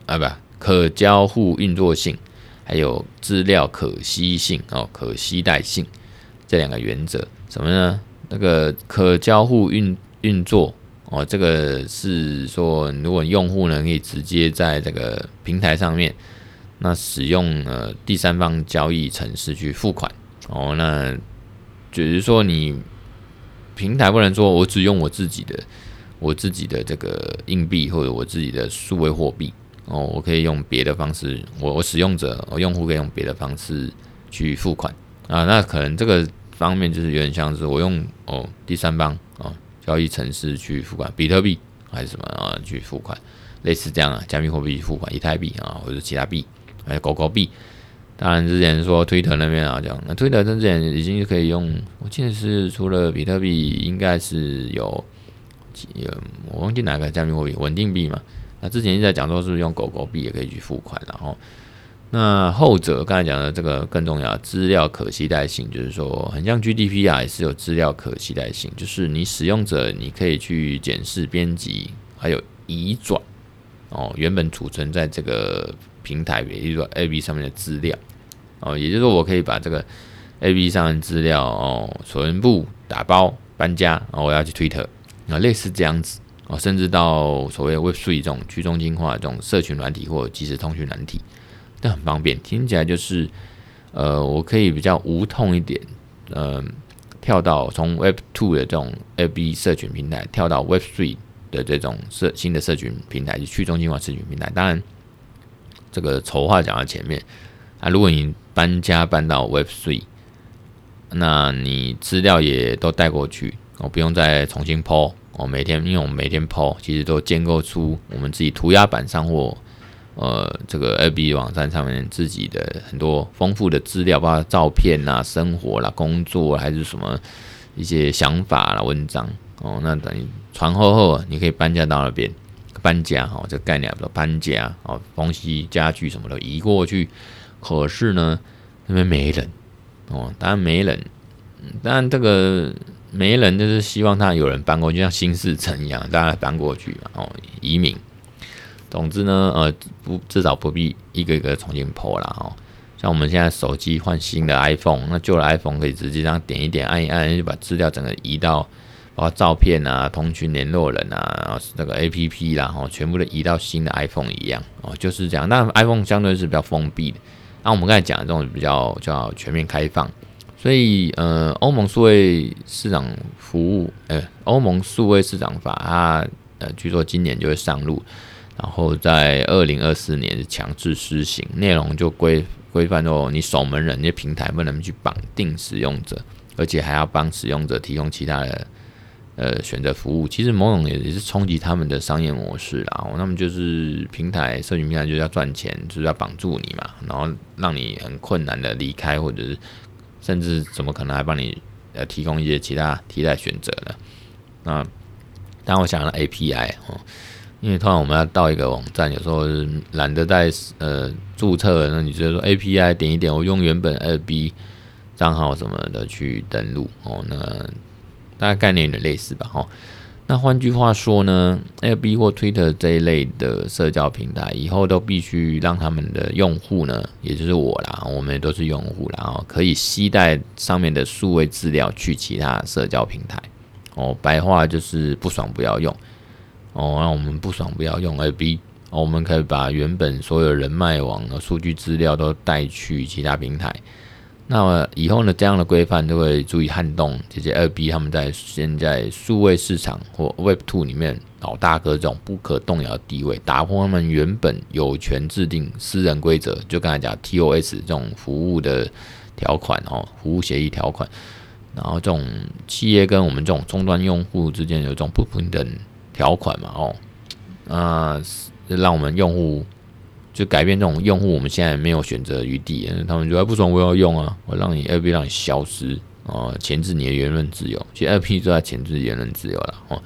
啊，不可交互运作性，还有资料可吸性哦，可携带性这两个原则，什么呢？那个可交互运运作哦，这个是说，如果用户呢可以直接在这个平台上面，那使用呃第三方交易程式去付款。哦，那就是说你平台不能说我只用我自己的我自己的这个硬币或者我自己的数位货币。哦，我可以用别的方式，我我使用者我用户可以用别的方式去付款。啊，那可能这个方面就是有点像是我用哦第三方哦交易城市去付款，比特币还是什么啊去付款，类似这样啊，加密货币付款，以太币啊或者其他币。还有狗狗币，当然之前说推特那边啊讲，那推特之前已经可以用，我记得是除了比特币，应该是有有我忘记哪个加密货币稳定币嘛。那之前一直在讲说是用狗狗币也可以去付款，然后那后者刚才讲的这个更重要，资料可携带性，就是说很像 GDP 啊也是有资料可携带性，就是你使用者你可以去检视、编辑还有移转哦，原本储存在这个。平台，比如说 A B 上面的资料哦，也就是说，我可以把这个 A B 上的资料哦，全部打包搬家，然后我要去 Twitter 啊，类似这样子哦，甚至到所谓 Web3 这种去中心化这种社群软体或即时通讯软体，都很方便。听起来就是呃，我可以比较无痛一点，呃，跳到从 Web Two 的这种 A B 社群平台跳到 Web Three 的这种社新的社群平台，去中心化社群平台，当然。这个丑话讲到前面啊，如果你搬家搬到 Web Three，那你资料也都带过去，我、不用再重新 po。我、每天，因为我们每天 po，其实都建构出我们自己涂鸦板上或呃这个 FB 网站上面自己的很多丰富的资料，包括照片啊、生活啦、工作还是什么一些想法啦、文章哦，那等于传后后，你可以搬家到那边。搬家哈，这概念叫做搬家哦，东西家具什么的移过去。可是呢，那边没人哦，当然没人。当然这个没人就是希望他有人搬过去，像新市城一样，大家搬过去嘛哦，移民。总之呢，呃，不至少不必一个一个重新破了哦。像我们现在手机换新的 iPhone，那旧的 iPhone 可以直接这样点一点，按一按就把资料整个移到。包括照片啊、通讯联络人啊，那个 A P P 啦，哈，全部都移到新的 iPhone 一样哦，就是这样。那 iPhone 相对是比较封闭的，那我们刚才讲的这种比较叫全面开放，所以呃，欧盟数位市场服务，呃，欧盟数位市场法，它呃，据说今年就会上路，然后在二零二四年强制施行，内容就规规范说，你守门人那平台不能去绑定使用者，而且还要帮使用者提供其他的。呃，选择服务其实某种也是冲击他们的商业模式啦。那么就是平台、社群平台就是要赚钱，就是要绑住你嘛，然后让你很困难的离开，或者是甚至怎么可能还帮你呃提供一些其他替代选择呢？那当我想了 API 哦，因为通常我们要到一个网站，有时候懒得在呃注册，那你觉得说 API 点一点，我用原本 FB 账号什么的去登录哦，那。大概概念有点类似吧，哈。那换句话说呢，FB 或 Twitter 这一类的社交平台，以后都必须让他们的用户呢，也就是我啦，我们也都是用户啦，哦，可以携带上面的数位资料去其他社交平台。哦，白话就是不爽不要用。哦，那我们不爽不要用二 B 我们可以把原本所有人脉网的数据资料都带去其他平台。那么以后呢，这样的规范就会注意撼动这些二 B 他们在现在数位市场或 Web Two 里面老大哥这种不可动摇的地位，打破他们原本有权制定私人规则，就刚才讲 TOS 这种服务的条款哦，服务协议条款，然后这种企业跟我们这种终端用户之间有一种不平等条款嘛哦，啊，让我们用户。就改变这种用户，我们现在没有选择余地，他们觉得不爽，我要用啊，我让你 FB 让你消失哦，钳制你的言论自由，其实 FB 都在钳制言论自由了哦。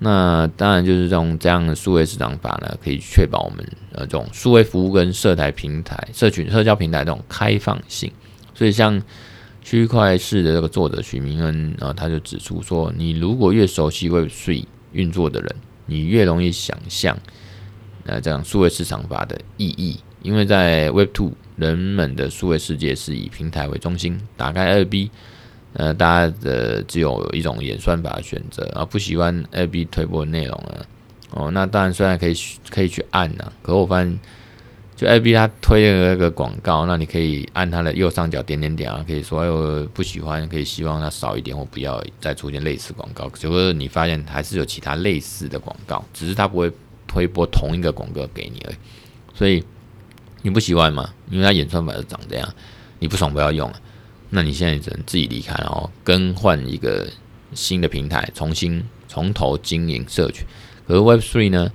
那当然就是这种这样的数位市场法呢，可以确保我们呃这种数位服务跟社台平台、社群社交平台这种开放性。所以像区块式的这个作者许明恩啊，他就指出说，你如果越熟悉 Web3 运作的人，你越容易想象。那，这样数位市场法的意义，因为在 Web Two，人们的数位世界是以平台为中心。打开二 B，呃，大家的只有一种演算法选择，啊不喜欢二 B 推播内容了。哦，那当然虽然可以可以去按呐，可我发现就 FB 它推的那个广告，那你可以按它的右上角点点点啊，可以说哎我不喜欢，可以希望它少一点或不要再出现类似广告。结果你发现还是有其他类似的广告，只是它不会推播同一个广告给你而已。所以你不喜欢吗？因为它演算法是长这样，你不爽不要用了。那你现在只能自己离开，然后更换一个新的平台，重新从头经营社群。可是 Web Three 呢？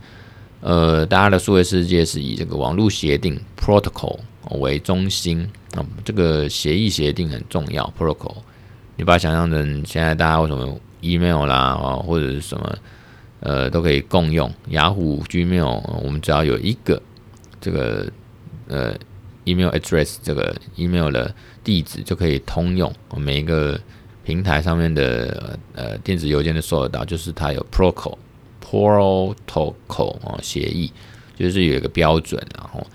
呃，大家的数位世界是以这个网络协定 （protocol） 为中心啊，这个协议协定很重要。protocol，你把它想象成现在大家为什么 email 啦，或者是什么呃都可以共用，雅虎、Gmail，我们只要有一个这个呃 email address，这个 email 的地址就可以通用，每一个平台上面的呃电子邮件都收得到，就是它有 protocol。Protocol 哦，协议就是有一个标准，然后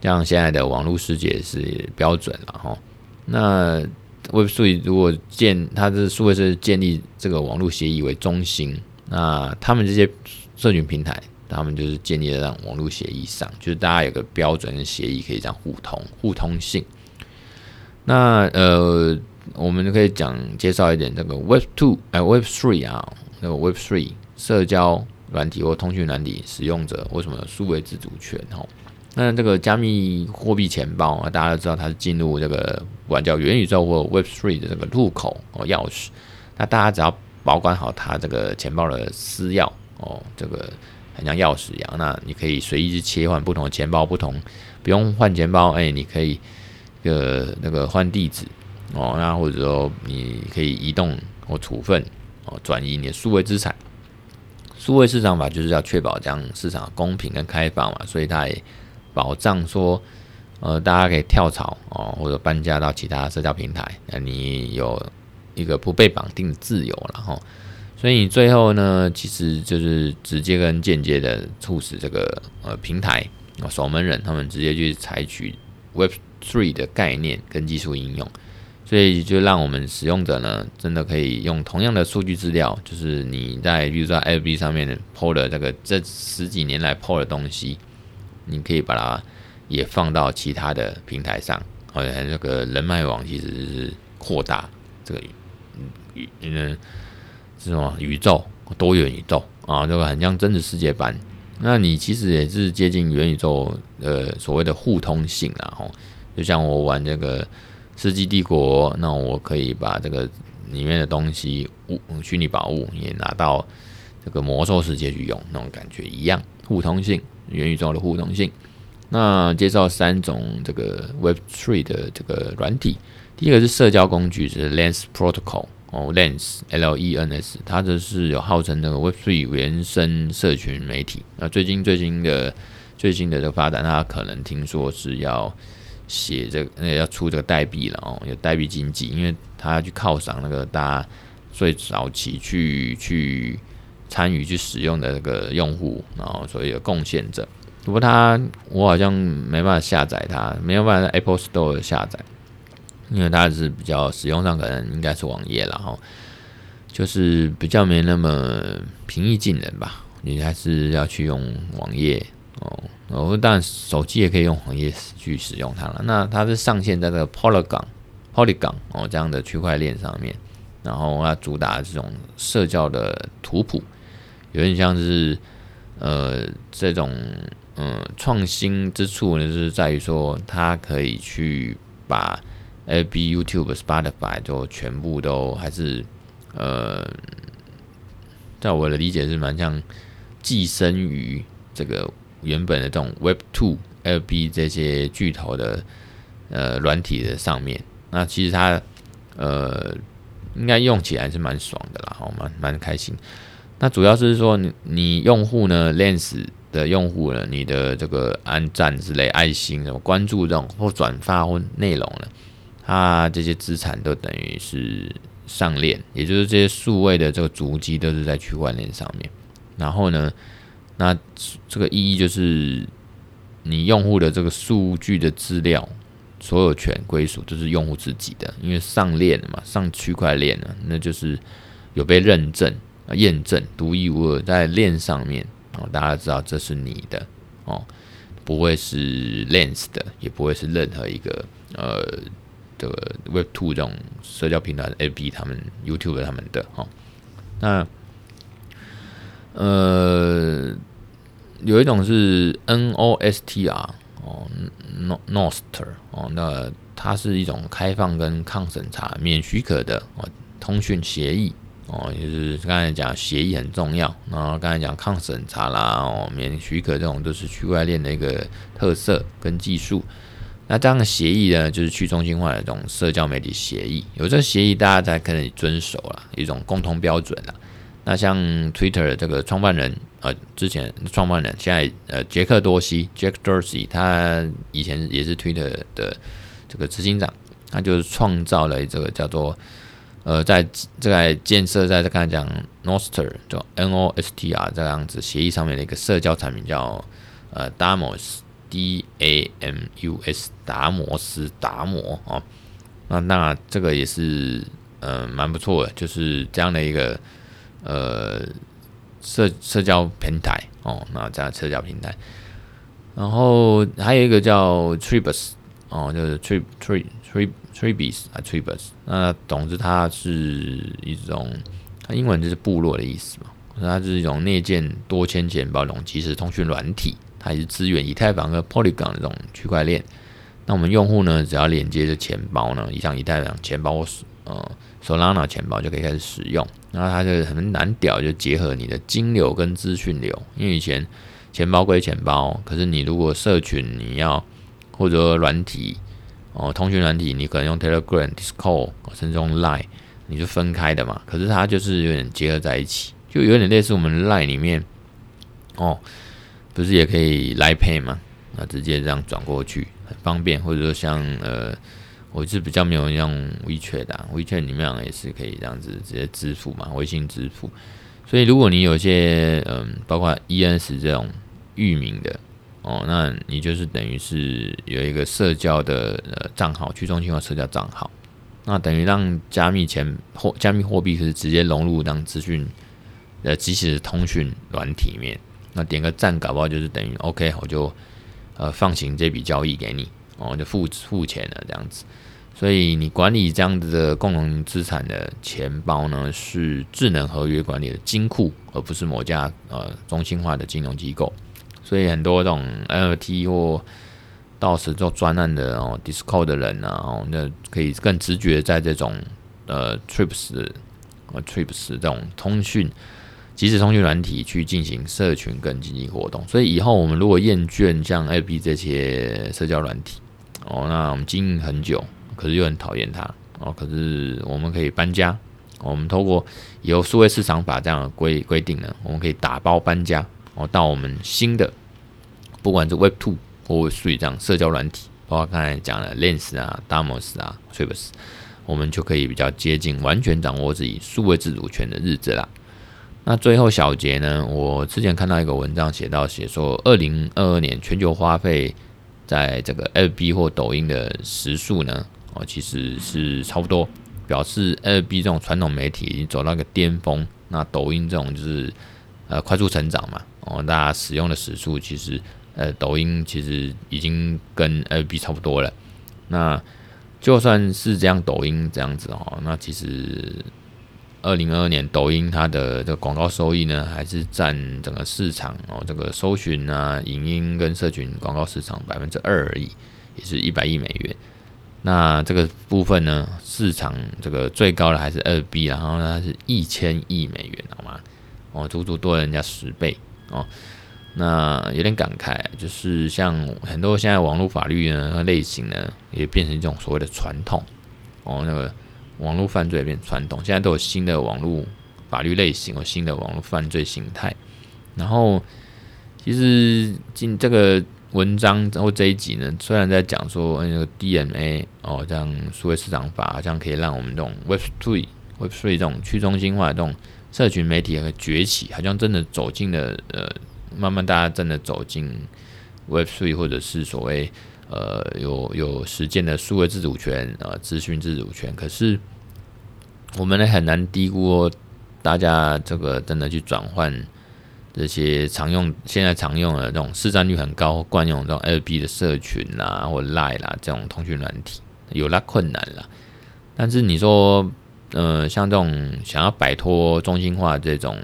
像现在的网络世界是标准了哈。那 Web3 如果建，它的数位是建立这个网络协议为中心，那他们这些社群平台，他们就是建立在网络协议上，就是大家有个标准的协议可以这样互通互通性。那呃，我们就可以讲介绍一点这个 Web Two 哎 Web Three 啊，那个 Web Three。社交软体或通讯软体使用者为什么有数位自主权？哈，那这个加密货币钱包啊，大家都知道它是进入这个管叫元宇宙或 Web Three 的这个入口哦钥匙。那大家只要保管好它这个钱包的私钥哦，这个很像钥匙一样。那你可以随意去切换不同的钱包，不同不用换钱包，哎，你可以个那个换地址哦，那或者说你可以移动或处分哦，转移你的数位资产。数位市场法就是要确保这样市场公平跟开放嘛，所以它也保障说，呃，大家可以跳槽哦，或者搬家到其他社交平台，那你有一个不被绑定的自由了哈。所以你最后呢，其实就是直接跟间接的促使这个呃平台守门人他们直接去采取 Web Three 的概念跟技术应用。所以就让我们使用者呢，真的可以用同样的数据资料，就是你在比如说 FB 上面 PO 的这个这十几年来 PO 的东西，你可以把它也放到其他的平台上，好像这个人脉网其实是扩大这个宇嗯是什么宇宙多元宇宙啊，这个很像真实世界般。那你其实也是接近元宇宙呃所谓的互通性啊，吼，就像我玩这个。世纪帝国，那我可以把这个里面的东西物虚拟宝物也拿到这个魔兽世界去用，那种感觉一样，互通性，元宇宙的互通性。那介绍三种这个 Web Three 的这个软体，第一个是社交工具，是 Lens Protocol 哦，Lens L E N S，它这是有号称那个 Web Three 原生社群媒体。那最近最新的最新的这个发展，大家可能听说是要。写这个，那个要出这个代币了哦，有代币经济，因为他要去犒赏那个大家最早期去去参与去使用的那个用户，然后所以有贡献者。不过他我好像没办法下载它，没有办法在 Apple Store 下载，因为它是比较使用上可能应该是网页了哈，就是比较没那么平易近人吧，你还是要去用网页。哦，哦，当然手机也可以用网页去使用它了。那它是上线在这个 Polygon、Polygon 哦这样的区块链上面，然后它主打这种社交的图谱，有点像是呃这种嗯创新之处呢，就是在于说它可以去把 A B、YouTube、Spotify 就全部都还是呃，在我的理解是蛮像寄生于这个。原本的这种 Web Two、LB 这些巨头的呃软体的上面，那其实它呃应该用起来是蛮爽的啦，好蛮蛮开心。那主要是说你你用户呢，Lens 的用户呢，你的这个按赞之类、爱心什么关注这种或转发或内容呢，它这些资产都等于是上链，也就是这些数位的这个足迹都是在区块链上面，然后呢。那这个意义就是，你用户的这个数据的资料所有权归属就是用户自己的，因为上链了嘛，上区块链了，那就是有被认证、验证、独一无二在链上面哦，大家知道这是你的哦，不会是 Lens 的，也不会是任何一个呃的 Web Two 这种社交平台 FB 他们 YouTube 他们的哈。那呃有一种是 Nostr 哦 No Nostr 哦，那它是一种开放跟抗审查、免许可的哦通讯协议。哦，就是刚才讲协议很重要，然后刚才讲抗审查啦，哦，免许可这种都是区块链的一个特色跟技术。那这样的协议呢，就是去中心化的这种社交媒体协议，有这协议大家才可以遵守了，一种共同标准了。那像 Twitter 的这个创办人，呃，之前创办人现在呃杰克多西 Jack Dorsey，他以前也是 Twitter 的这个执行长，他就是创造了这个叫做。呃，在在建设在刚才讲 Noster 就 N O S T R 这样子协议上面的一个社交产品叫呃 Damos D A M U S 达摩斯达摩哦，那那这个也是嗯蛮不错的，就是这样的一个呃社社交平台哦，那这样社交平台，然后还有一个叫 Tribus 哦，就是 Trib Trib Trib Tribes 啊，Tribes，那总之它是一种，它英文就是部落的意思嘛。它是一种内建多签钱包这种即时通讯软体，它也是支援以太坊和 Polygon 这种区块链。那我们用户呢，只要连接着钱包呢，像以太坊钱包、呃 Solana 钱包就可以开始使用。然后它就很难屌，就结合你的金流跟资讯流。因为以前钱包归钱包，可是你如果社群你要或者软体。哦，通讯软体你可能用 Telegram、Discord，甚至用 Line，你就分开的嘛。可是它就是有点结合在一起，就有点类似我们 Line 里面，哦，不是也可以 Line Pay 嘛？那直接这样转过去很方便。或者说像呃，我是比较没有用 WeChat 的，WeChat 里面也是可以这样子直接支付嘛，微信支付。所以如果你有些嗯、包括 ENS 这种域名的。哦，那你就是等于是有一个社交的呃账号，去中心化社交账号，那等于让加密钱货、加密货币是直接融入当资讯呃即时通讯软体里面，那点个赞，搞不好就是等于 OK，我就呃放行这笔交易给你，哦，就付付钱了这样子。所以你管理这样子的共同资产的钱包呢，是智能合约管理的金库，而不是某家呃中心化的金融机构。所以很多这种 NFT 或到时做专案的哦，Discord 的人啊，哦，那可以更直觉在这种呃 Trips 呃 Trips 这种通讯即时通讯软体去进行社群跟经济活动。所以以后我们如果厌倦像 FB 这些社交软体哦，那我们经营很久，可是又很讨厌它哦，可是我们可以搬家。我们透过以后数位市场法这样的规规定呢，我们可以打包搬家哦，到我们新的。不管是 Web Two 或 Web Three 这样社交软体，包括刚才讲的 Lens 啊、Damos 啊、Tribus，我们就可以比较接近完全掌握自己数位自主权的日子啦。那最后小结呢，我之前看到一个文章写到写说，二零二二年全球花费在这个 FB 或抖音的时数呢，哦，其实是差不多，表示 FB 这种传统媒体已经走到一个巅峰，那抖音这种就是呃快速成长嘛，哦，大家使用的时数其实。呃，抖音其实已经跟 FB 差不多了。那就算是这样，抖音这样子哦，那其实二零二二年抖音它的这个广告收益呢，还是占整个市场哦，这个搜寻啊、影音跟社群广告市场百分之二而已，也是一百亿美元。那这个部分呢，市场这个最高的还是二 B，然后呢是一千亿美元，好吗？哦，足足多了人家十倍哦。那有点感慨，就是像很多现在网络法律呢类型呢，也变成一种所谓的传统哦。那个网络犯罪也变传统，现在都有新的网络法律类型，和新的网络犯罪形态。然后，其实进这个文章或这一集呢，虽然在讲说那个 DMA 哦，这样数位市场法，这样可以让我们这种 Web Three、Web Three 这种去中心化的这种社群媒体和崛起，好像真的走进了呃。慢慢，大家真的走进 Web Three 或者是所谓呃有有实践的数位自主权啊，资讯自主权。可是我们呢很难低估大家这个真的去转换这些常用现在常用的这种市占率很高、惯用这种 LB 的社群啦或 Line 啦这种通讯软体，有那困难了。但是你说，呃，像这种想要摆脱中心化这种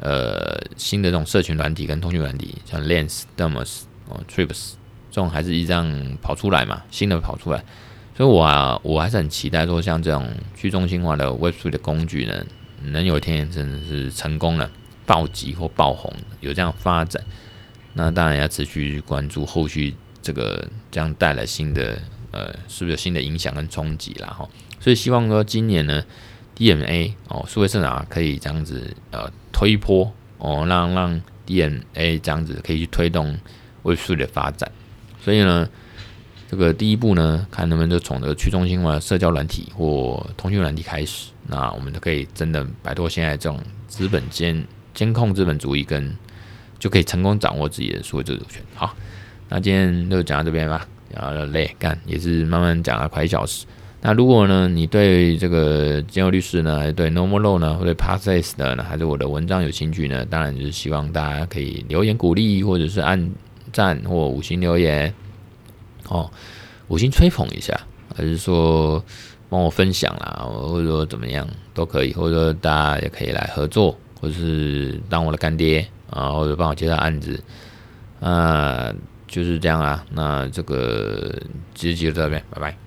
呃新的这种社群软体跟通讯软体，像 Lens、Demos 哦、Trips 这种，还是一样跑出来嘛，新的跑出来。所以我啊，我还是很期待说，像这种去中心化的 Web3 的工具呢，能有一天真的是成功了，暴击或爆红，有这样发展。那当然要持续关注后续这个这样带来新的呃，是不是有新的影响跟冲击啦哈。所以希望说今年呢，DMA 哦，数位市场可以这样子呃推波哦，让让 DMA 这样子可以去推动 Web3 的发展。所以呢。这个第一步呢，看能不能就从这个去中心化社交软体或通讯软体开始，那我们就可以真的摆脱现在这种资本监监控资本主义，跟就可以成功掌握自己的数位自主权。好，那今天就讲到这边吧，然后累干也是慢慢讲了快一小时。那如果呢，你对这个金佑律师呢，对 Normal Law 呢，或者 Passage 的呢，还是我的文章有兴趣呢，当然就是希望大家可以留言鼓励，或者是按赞或五星留言。哦，五星吹捧一下，还是说帮我分享啦，或者说怎么样都可以，或者说大家也可以来合作，或者是当我的干爹啊，或者帮我接到案子，啊，就是这样啊。那这个直接就到这边，拜拜。